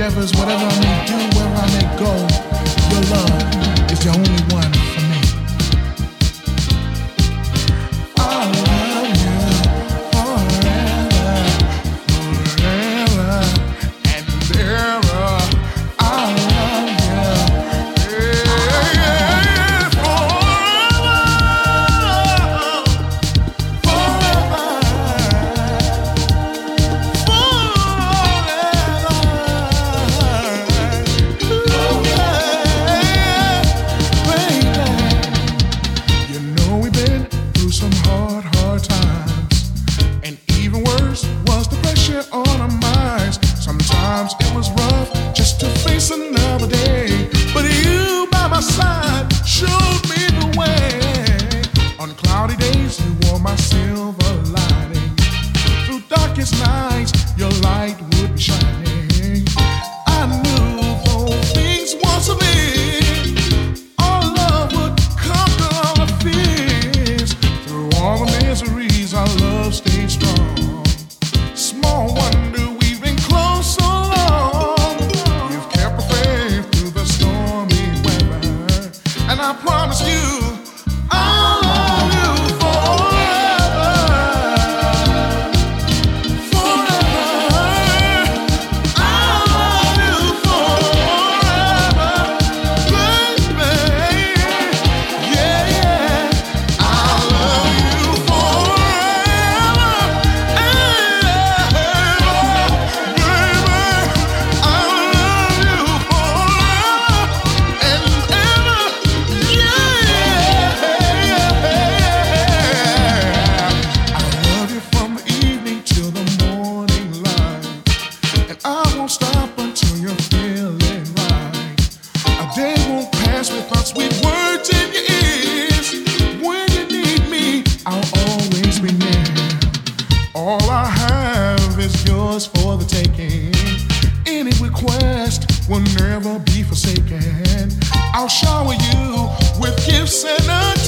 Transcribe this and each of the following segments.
endeavors, whatever I may do, wherever I may go, your love is the only one. will never be forsaken. I'll shower you with gifts and a.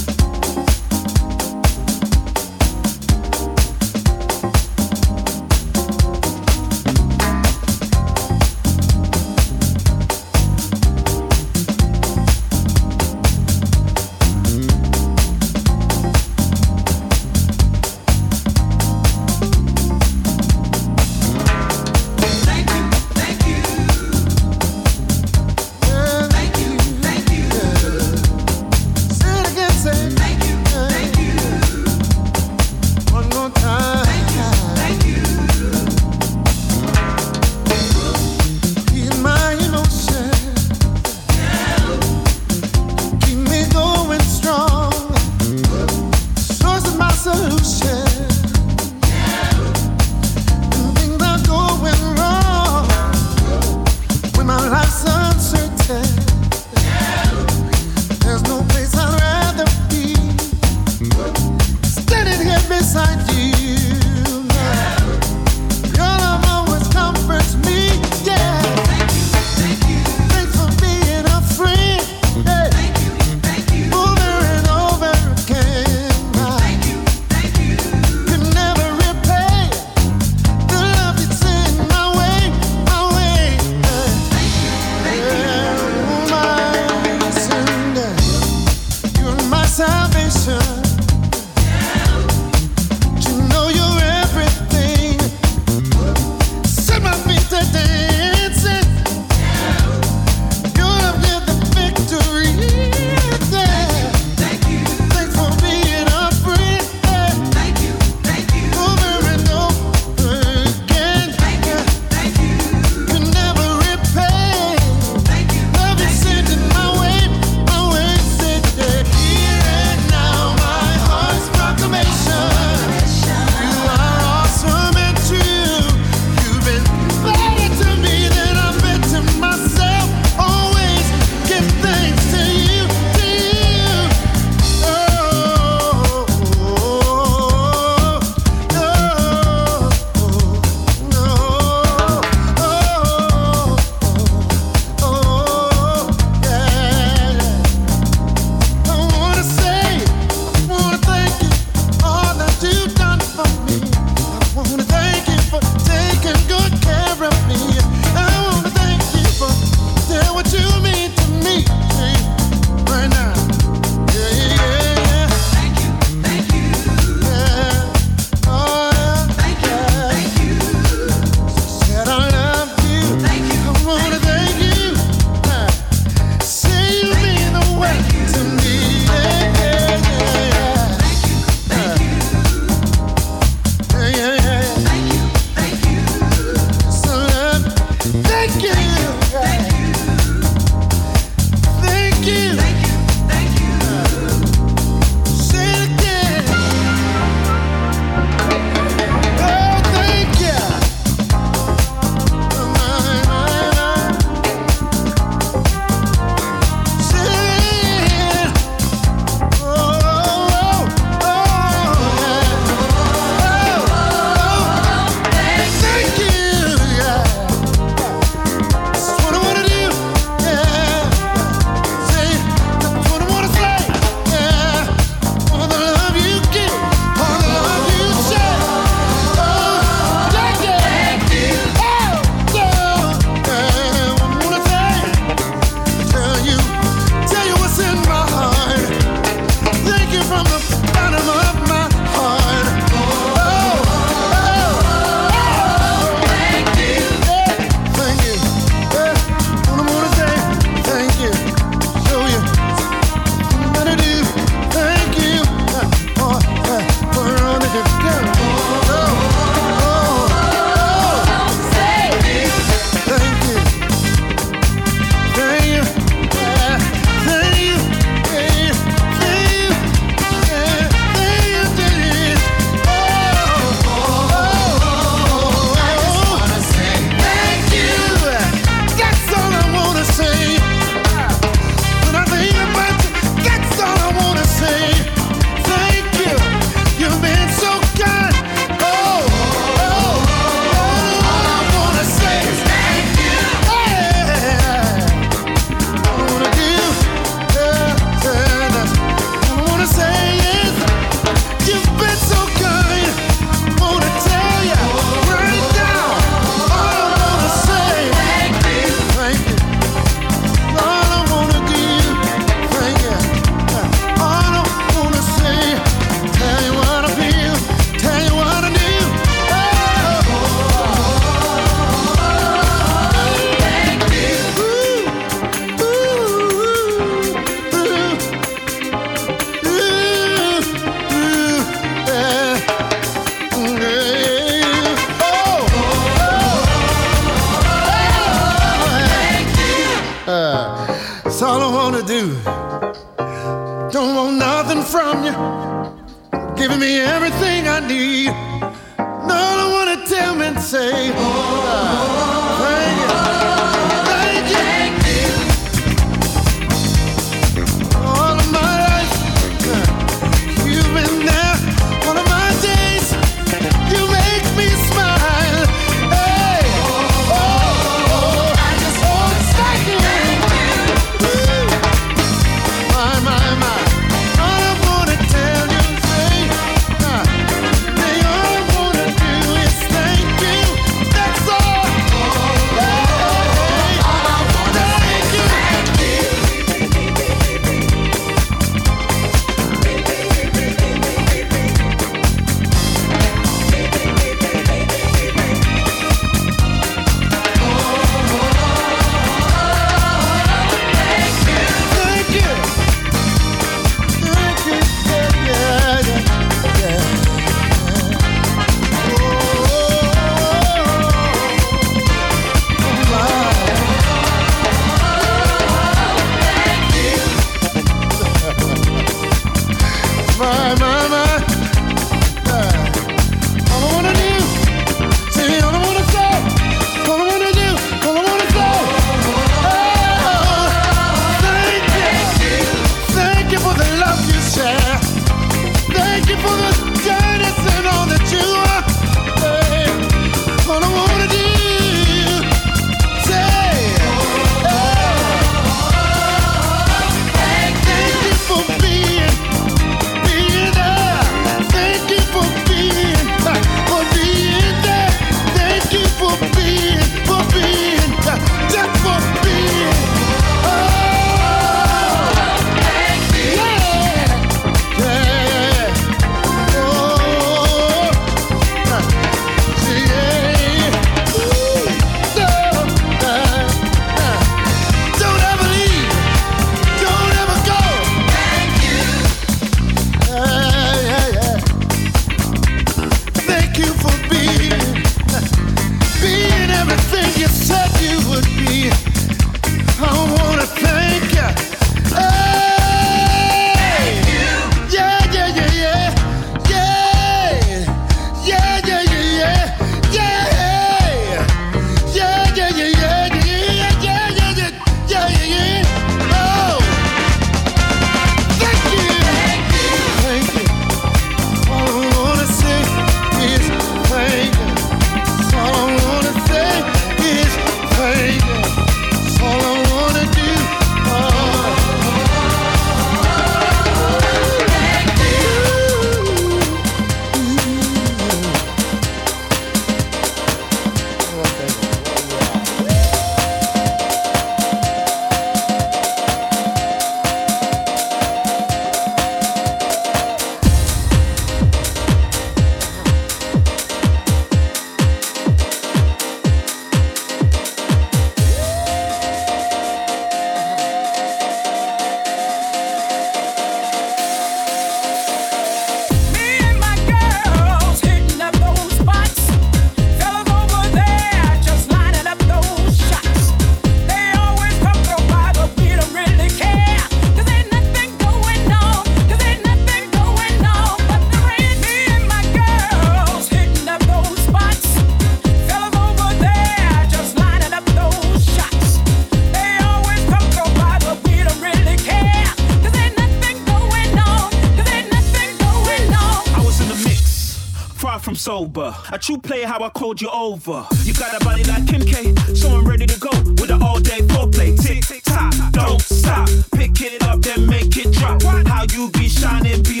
True player, how I called you over. You got a body like Kim K, so I'm ready to go with an all day foreplay. Tick, tick, tock, don't stop. Pick it up, then make it drop. How you be shining, be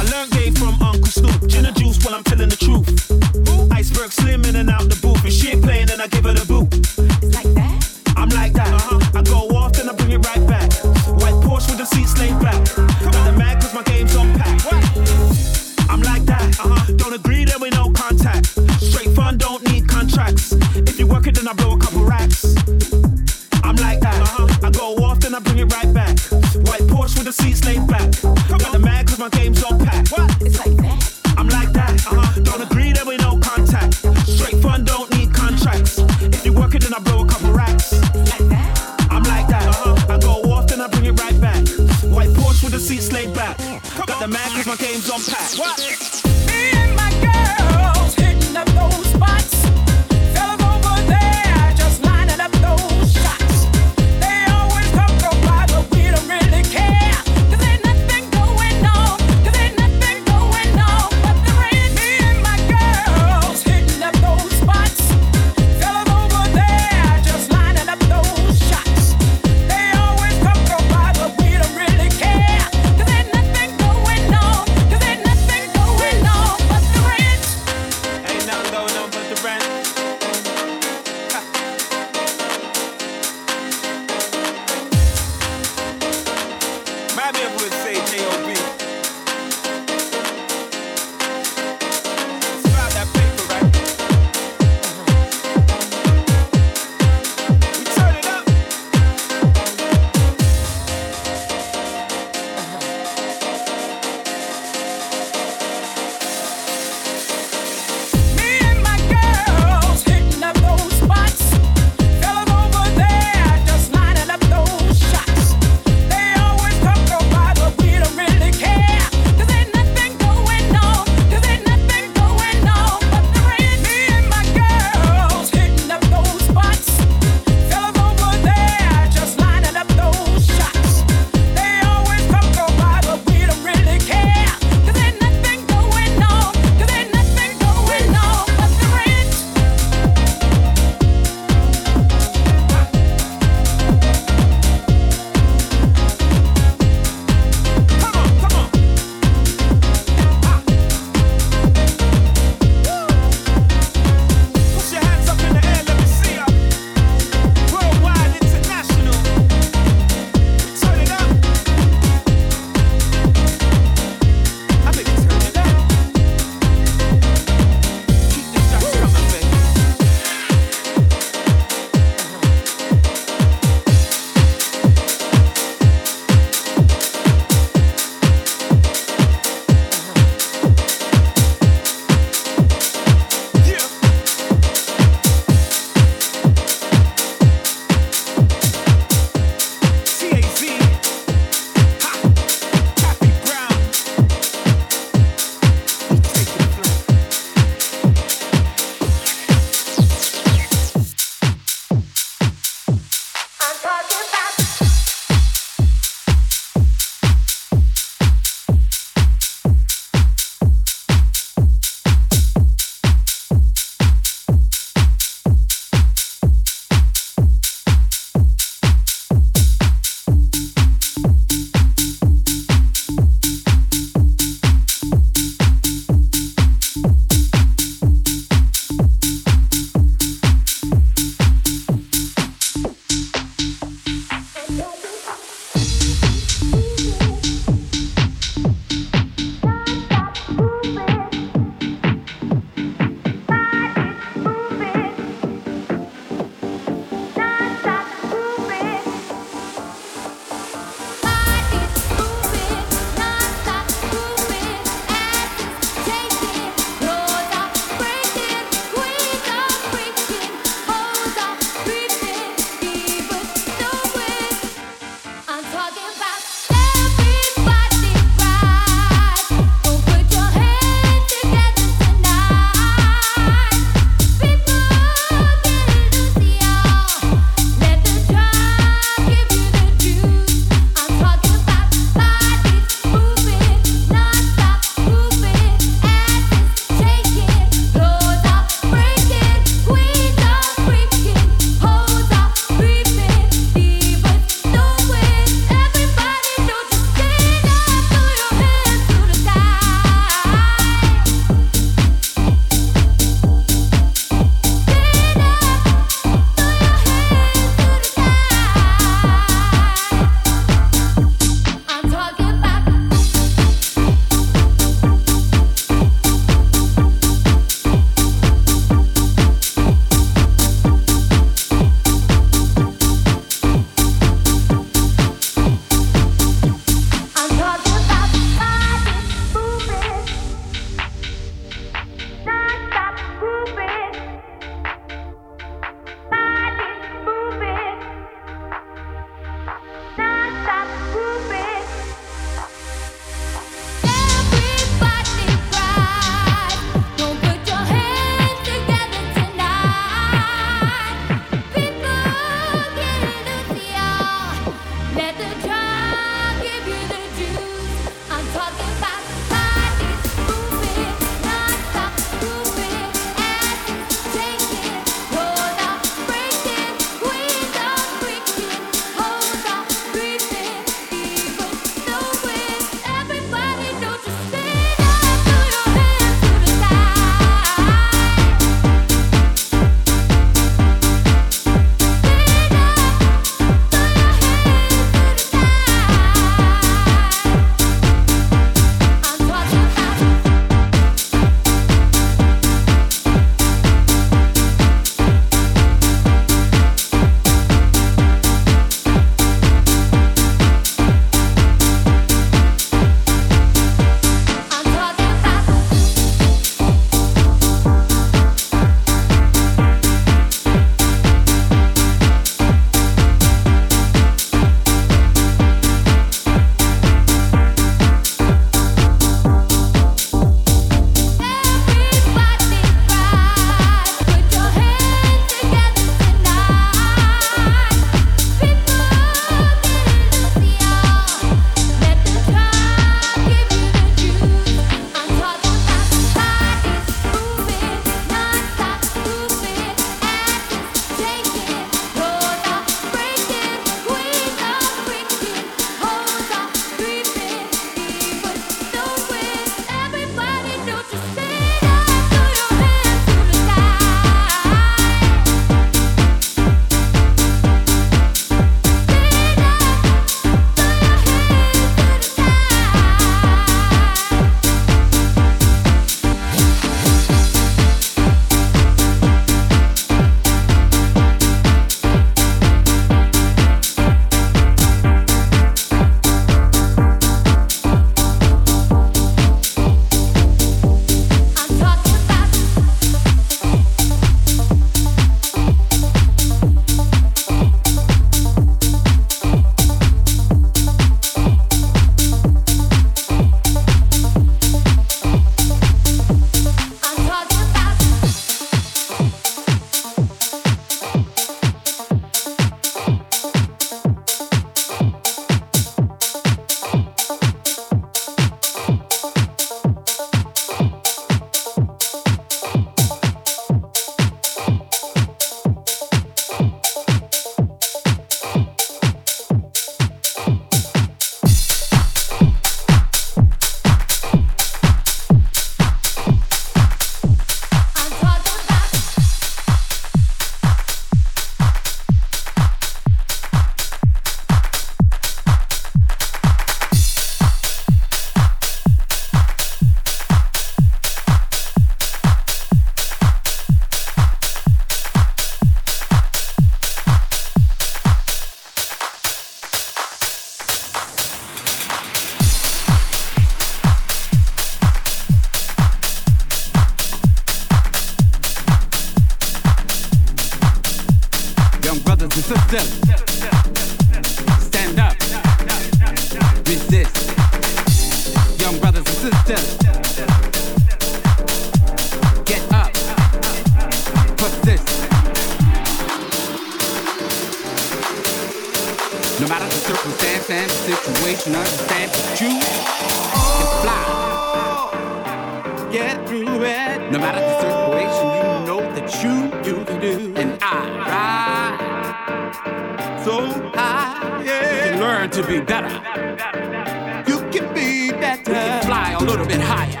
You can be better. You can fly a little bit higher.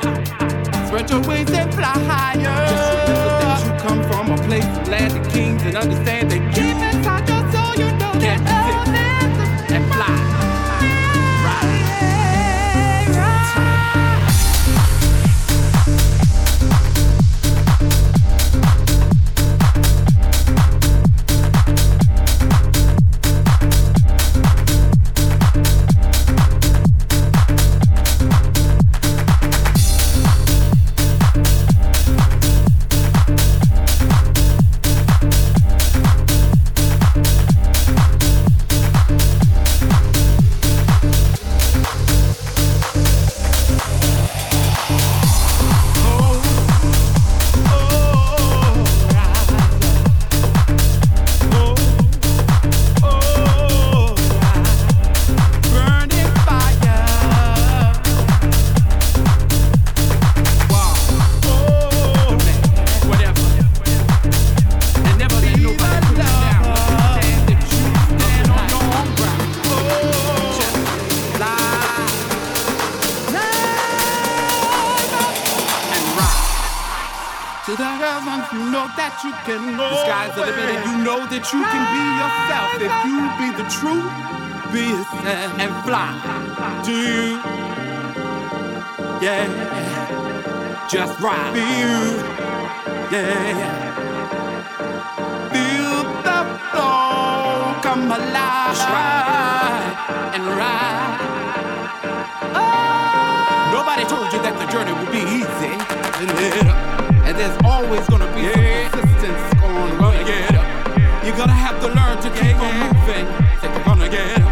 Spread your wings and fly higher. Just remember that you come from a place of land of kings and understand Be you. Yeah. Feel the flow come alive. Ride and ride. Oh. Nobody told you that the journey would be easy. And there's always gonna be some resistance going on. Get up. You're gonna have to learn to keep on moving. You're gonna get up.